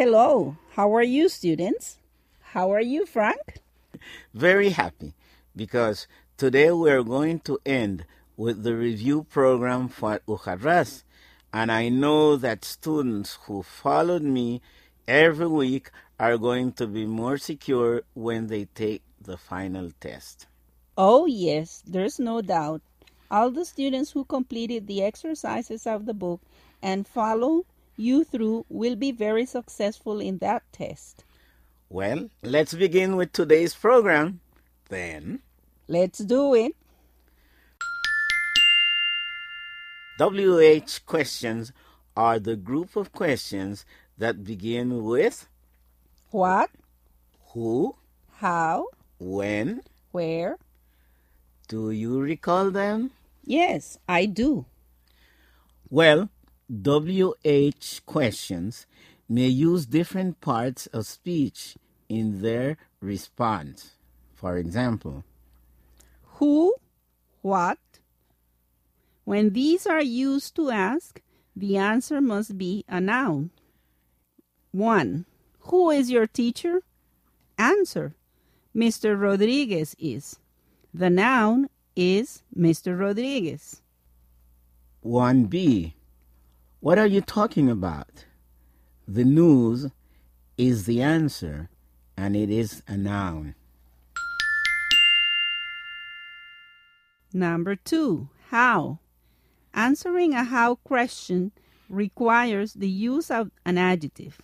Hello, how are you, students? How are you, Frank? Very happy because today we're going to end with the review program for Ujarras. And I know that students who followed me every week are going to be more secure when they take the final test. Oh, yes, there's no doubt. All the students who completed the exercises of the book and follow you through will be very successful in that test. Well, let's begin with today's program. Then, Let's do it. WH questions are the group of questions that begin with What, who, how, when. where? Do you recall them? Yes, I do. Well, WH questions may use different parts of speech in their response. For example, Who, what? When these are used to ask, the answer must be a noun. 1. Who is your teacher? Answer. Mr. Rodriguez is. The noun is Mr. Rodriguez. 1b. What are you talking about? The news is the answer, and it is a noun. Number 2. How? Answering a how question requires the use of an adjective,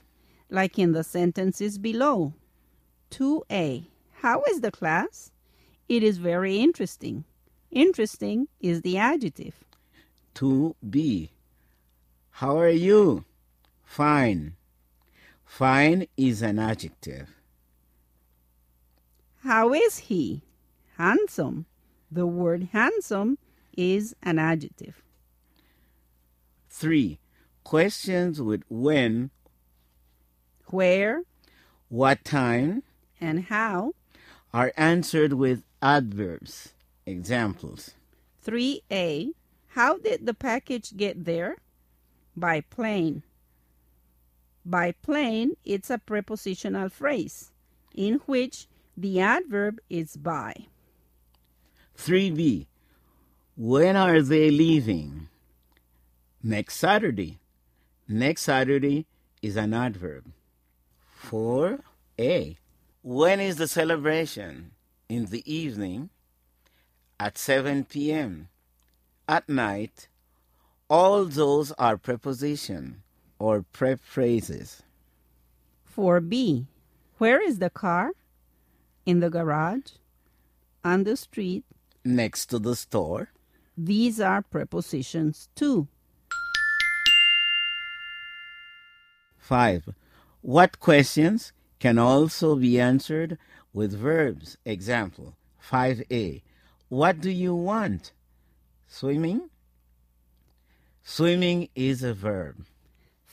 like in the sentences below. 2a. How is the class? It is very interesting. Interesting is the adjective. 2b. How are you? Fine. Fine is an adjective. How is he? Handsome. The word handsome is an adjective. 3. Questions with when, Where what time and how. are answered with adverbs. Examples 3a. How did the package get there? By plane. By plane, it's a prepositional phrase in which the adverb is by. 3b. When are they leaving? Next Saturday. Next Saturday is an adverb. 4a. When is the celebration? In the evening at 7 p.m. At night. All those are preposition or prep phrases. 4b. Where is the car? In the garage? On the street? Next to the store. These are prepositions too. 5. What questions can also be answered with verbs? Example 5a. What do you want? Swimming? Swimming is a verb.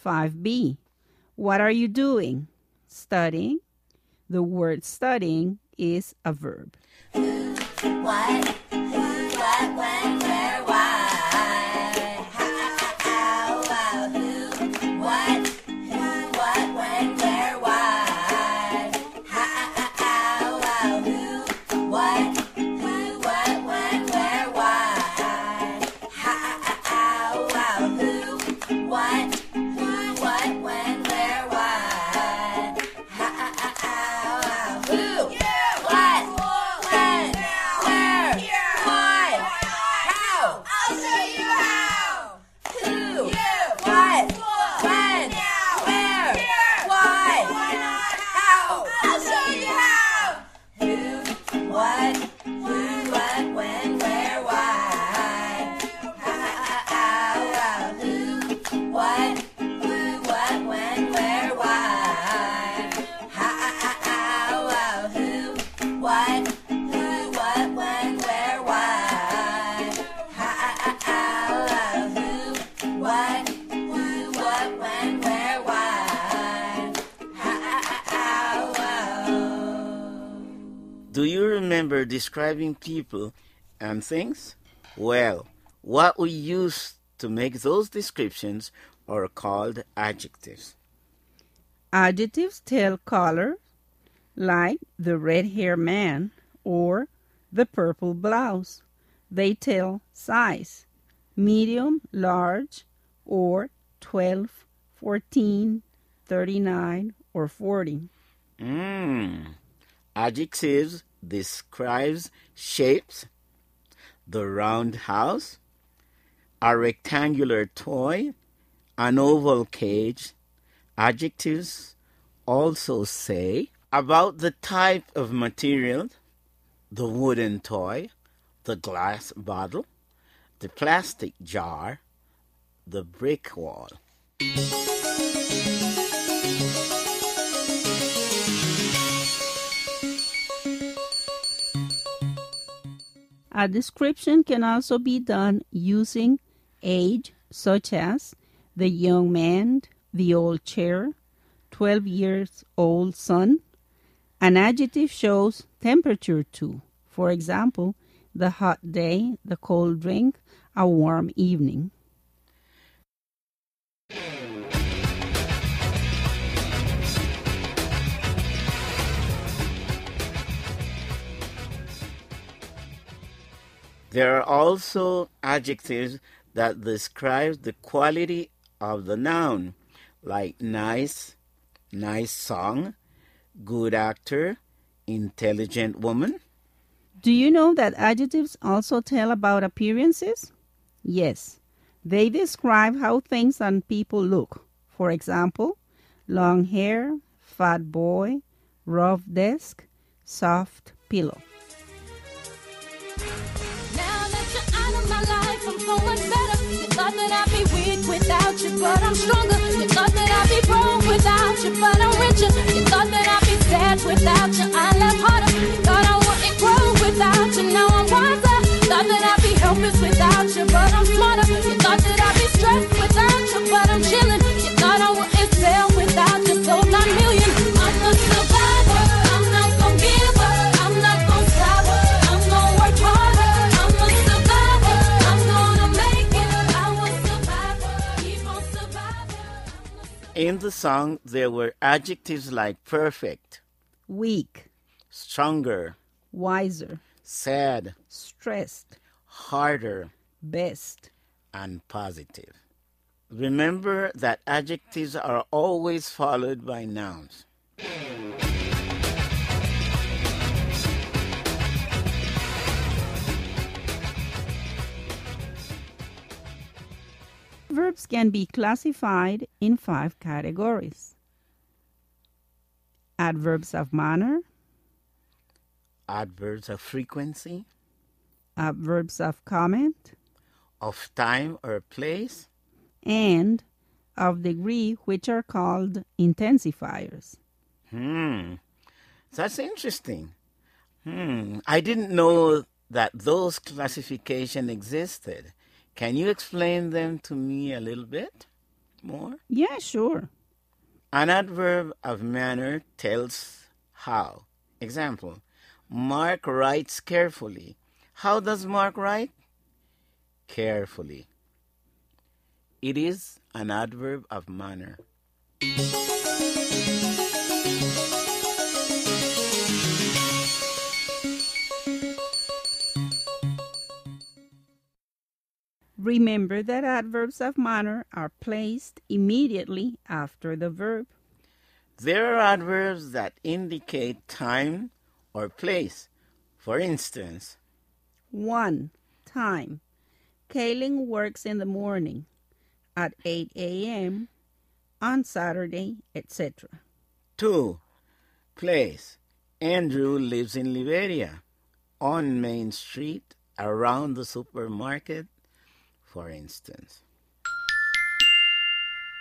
5b. What are you doing? Studying. The word studying is a verb. What? Who? What? Do you remember describing people and things? Well, what we use to make those descriptions are called adjectives. Adjectives tell color, like the red haired man or the purple blouse. They tell size, medium, large, or 12, 14, 39, or 40. Mm. Adjectives describes shapes, the round house, a rectangular toy, an oval cage. Adjectives also say about the type of material, the wooden toy, the glass bottle, the plastic jar, the brick wall. A description can also be done using age, such as the young man, the old chair, 12 years old son. An adjective shows temperature too. For example, the hot day, the cold drink, a warm evening. There are also adjectives that describe the quality of the noun, like nice, nice song, good actor, intelligent woman. Do you know that adjectives also tell about appearances? Yes, they describe how things and people look. For example, long hair, fat boy, rough desk, soft pillow. Without you, but I'm stronger. You thought that I'd be broke without you, but I'm richer. You thought that I'd be sad without you, I laugh harder. You thought I wouldn't grow without you, now I'm wiser. Thought that I'd be helpless without you, but I'm smarter. In the song, there were adjectives like perfect, Weak, stronger, wiser, sad, stressed, harder, best. and positive. Remember that adjectives are always followed by nouns. Verbs can be classified in five categories adverbs of manner, Adverbs of frequency, adverbs of comment, of time or place, and of degree, which are called intensifiers. Hmm. That's interesting. Hmm. I didn't know that those classification existed. Can you explain them to me a little bit more? Yeah, sure. An adverb of manner tells how. Example, Mark writes carefully. How does Mark write? Carefully. It is an adverb of manner. Remember that adverbs of manner are placed immediately after the verb. There are adverbs that indicate time or place. For instance, 1. Time. Kaling works in the morning at 8 a.m. on Saturday, etc. 2. Place. Andrew lives in Liberia, on Main Street, around the supermarket, for instance.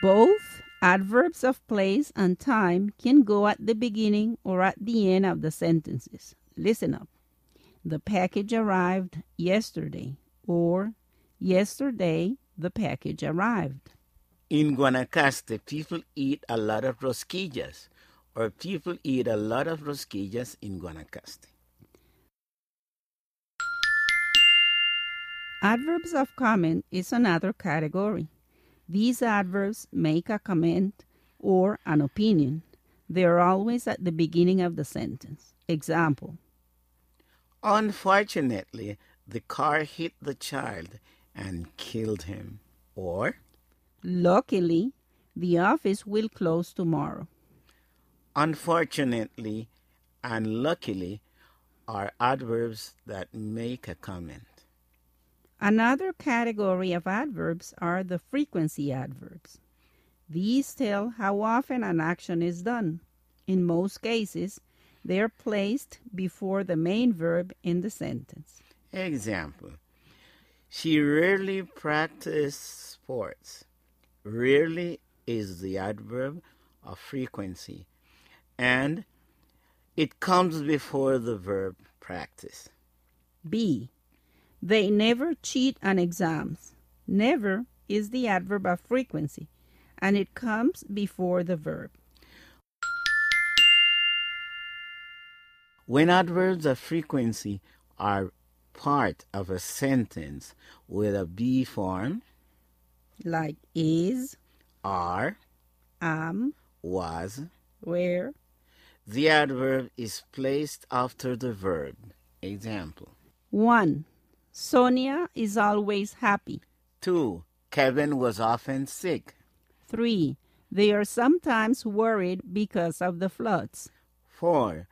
Both adverbs of place and time can go at the beginning or at the end of the sentences. Listen up. The package arrived yesterday, or yesterday the package arrived. In Guanacaste, people eat a lot of rosquillas, or people eat a lot of rosquillas in Guanacaste. Adverbs of comment is another category. These adverbs make a comment or an opinion. They are always at the beginning of the sentence. Example Unfortunately, the car hit the child and killed him. Or, Luckily, the office will close tomorrow. unfortunately and luckily are adverbs that make a comment. Another category of adverbs are the frequency adverbs. These tell how often an action is done. In most cases, they are placed before the main verb in the sentence. Example She rarely practiced sports. Rarely is the adverb of frequency, and it comes before the verb practice. B. They never cheat on exams. Never is the adverb of frequency, and it comes before the verb. When adverbs of frequency are part of a sentence with a be form, Like is, are, am, was, where, the adverb is placed after the verb. Example 1. Sonia is always happy. 2. Kevin was often sick. 3. They are sometimes worried because of the floods. 4.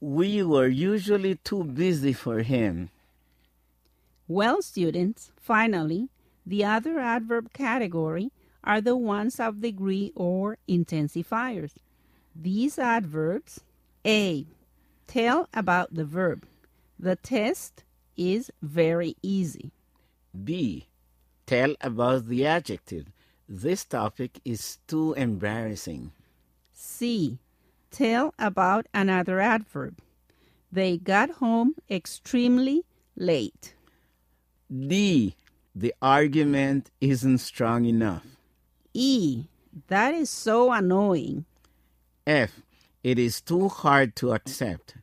We were usually too busy for him. Well, students, finally, the other adverb category are the ones of degree or intensifiers. These adverbs A. Tell about the verb. The test is very easy. B. Tell about the adjective. This topic is too embarrassing. C. Tell about another adverb. They got home extremely late. D. The argument isn't strong enough. E. That is so annoying. F. It is too hard to accept.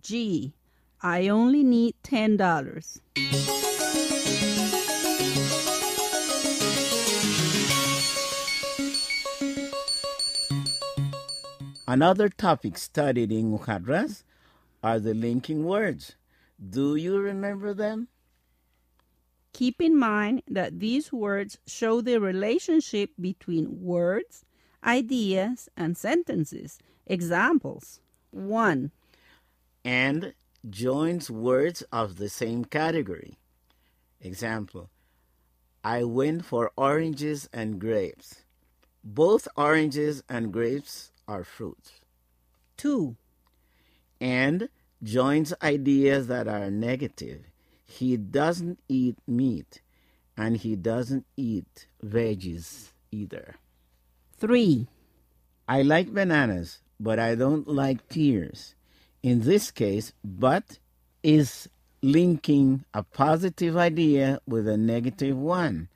G. I only need $10. Another topic studied in Ujarras are the linking words. Do you remember them? Keep in mind that these words show the relationship between words, ideas, and sentences. Examples 1. And joins words of the same category. Example I went for oranges and grapes. Both oranges and grapes are fruits. 2. And joins ideas that are negative. He doesn't eat meat and he doesn't eat veggies either. 3. I like bananas, but I don't like pears. In this case, but is linking a positive idea with a negative one.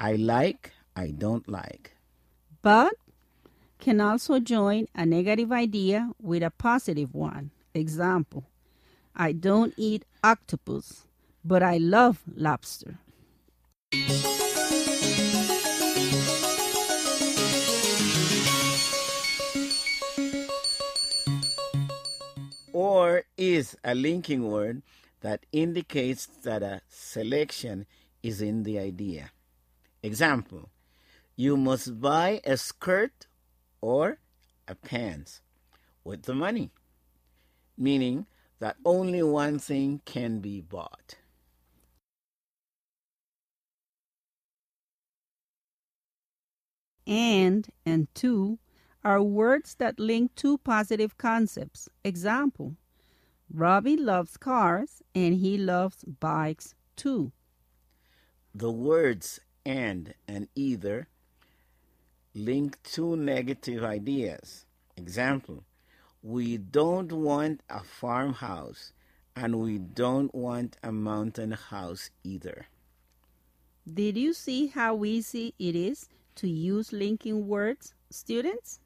I like, I don't like. But can also join a negative idea with a positive one. Example I don't eat octopus, but I love lobster. Or is a linking word that indicates that a selection is in the idea. Example You must buy a skirt or a pants with the money, meaning that only one thing can be bought. And and to are words that link two positive concepts. Example Robbie loves cars and he loves bikes too. The words and and either link two negative ideas. Example We don't want a farmhouse and we don't want a mountain house either. Did you see how easy it is to use linking words, students?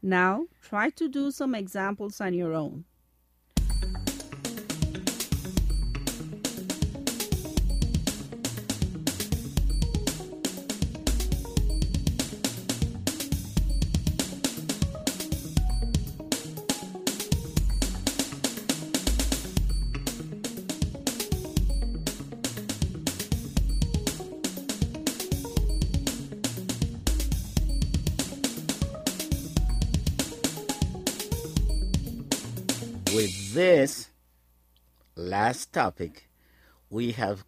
Now try to do some examples on your own. This last topic, we have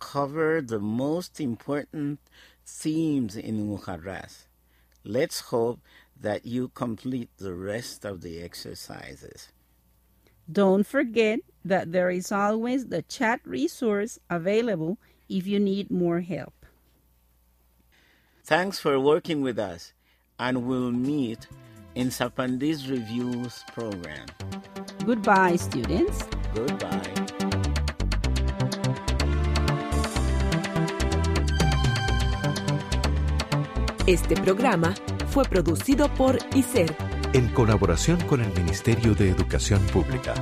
covered the most important themes in Ujarras. Let's hope that you complete the rest of the exercises. Don't forget that there is always the chat resource available if you need more help. Thanks for working with us, and we'll meet in Sapandi's Reviews program. Goodbye, students. Goodbye. Este programa fue producido por ICER, En colaboración con el Ministerio de Educación Pública.